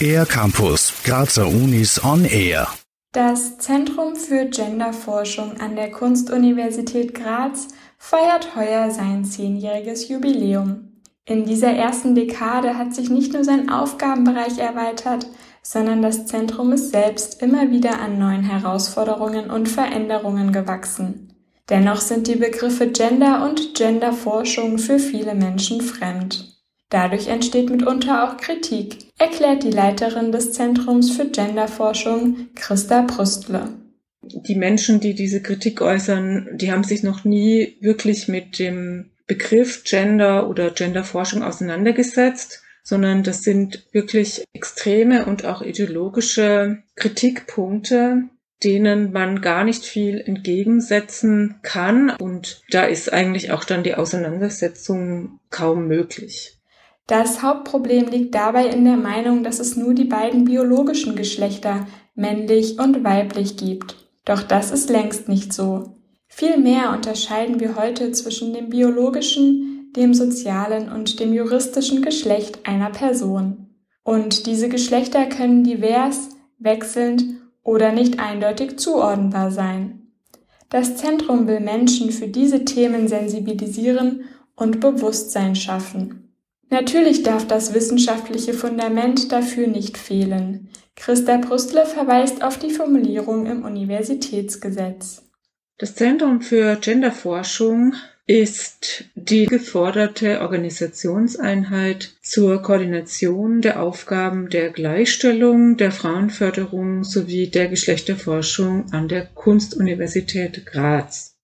Air Campus, Grazer Unis on Air. Das Zentrum für Genderforschung an der Kunstuniversität Graz feiert heuer sein zehnjähriges Jubiläum. In dieser ersten Dekade hat sich nicht nur sein Aufgabenbereich erweitert, sondern das Zentrum ist selbst immer wieder an neuen Herausforderungen und Veränderungen gewachsen. Dennoch sind die Begriffe Gender und Genderforschung für viele Menschen fremd. Dadurch entsteht mitunter auch Kritik, erklärt die Leiterin des Zentrums für Genderforschung, Christa Brüstle. Die Menschen, die diese Kritik äußern, die haben sich noch nie wirklich mit dem Begriff Gender oder Genderforschung auseinandergesetzt, sondern das sind wirklich extreme und auch ideologische Kritikpunkte, denen man gar nicht viel entgegensetzen kann. Und da ist eigentlich auch dann die Auseinandersetzung kaum möglich. Das Hauptproblem liegt dabei in der Meinung, dass es nur die beiden biologischen Geschlechter, männlich und weiblich, gibt. Doch das ist längst nicht so. Vielmehr unterscheiden wir heute zwischen dem biologischen, dem sozialen und dem juristischen Geschlecht einer Person. Und diese Geschlechter können divers, wechselnd oder nicht eindeutig zuordnenbar sein. Das Zentrum will Menschen für diese Themen sensibilisieren und Bewusstsein schaffen. Natürlich darf das wissenschaftliche Fundament dafür nicht fehlen. Christa Brüstle verweist auf die Formulierung im Universitätsgesetz. Das Zentrum für Genderforschung ist die geforderte Organisationseinheit zur Koordination der Aufgaben der Gleichstellung, der Frauenförderung sowie der Geschlechterforschung an der Kunstuniversität Graz.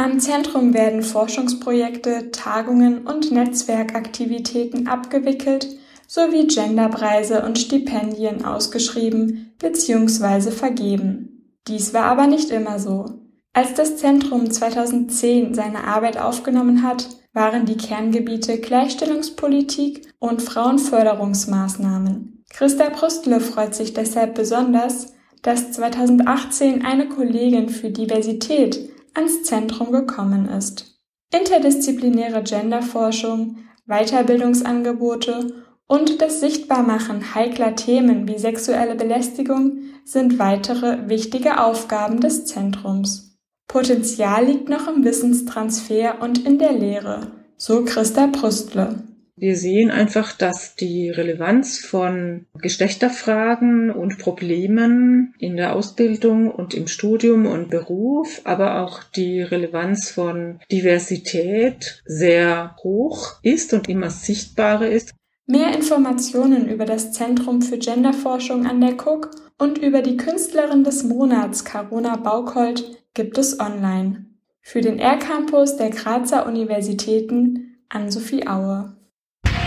Am Zentrum werden Forschungsprojekte, Tagungen und Netzwerkaktivitäten abgewickelt sowie Genderpreise und Stipendien ausgeschrieben bzw. vergeben. Dies war aber nicht immer so. Als das Zentrum 2010 seine Arbeit aufgenommen hat, waren die Kerngebiete Gleichstellungspolitik und Frauenförderungsmaßnahmen. Christa Brüstle freut sich deshalb besonders, dass 2018 eine Kollegin für Diversität ans Zentrum gekommen ist. Interdisziplinäre Genderforschung, Weiterbildungsangebote und das Sichtbarmachen heikler Themen wie sexuelle Belästigung sind weitere wichtige Aufgaben des Zentrums. Potenzial liegt noch im Wissenstransfer und in der Lehre, so Christa Brüstle. Wir sehen einfach, dass die Relevanz von Geschlechterfragen und Problemen in der Ausbildung und im Studium und Beruf, aber auch die Relevanz von Diversität sehr hoch ist und immer sichtbarer ist. Mehr Informationen über das Zentrum für Genderforschung an der Cook und über die Künstlerin des Monats Carona Baukold gibt es online. Für den R-Campus der Grazer Universitäten an Sophie Aue.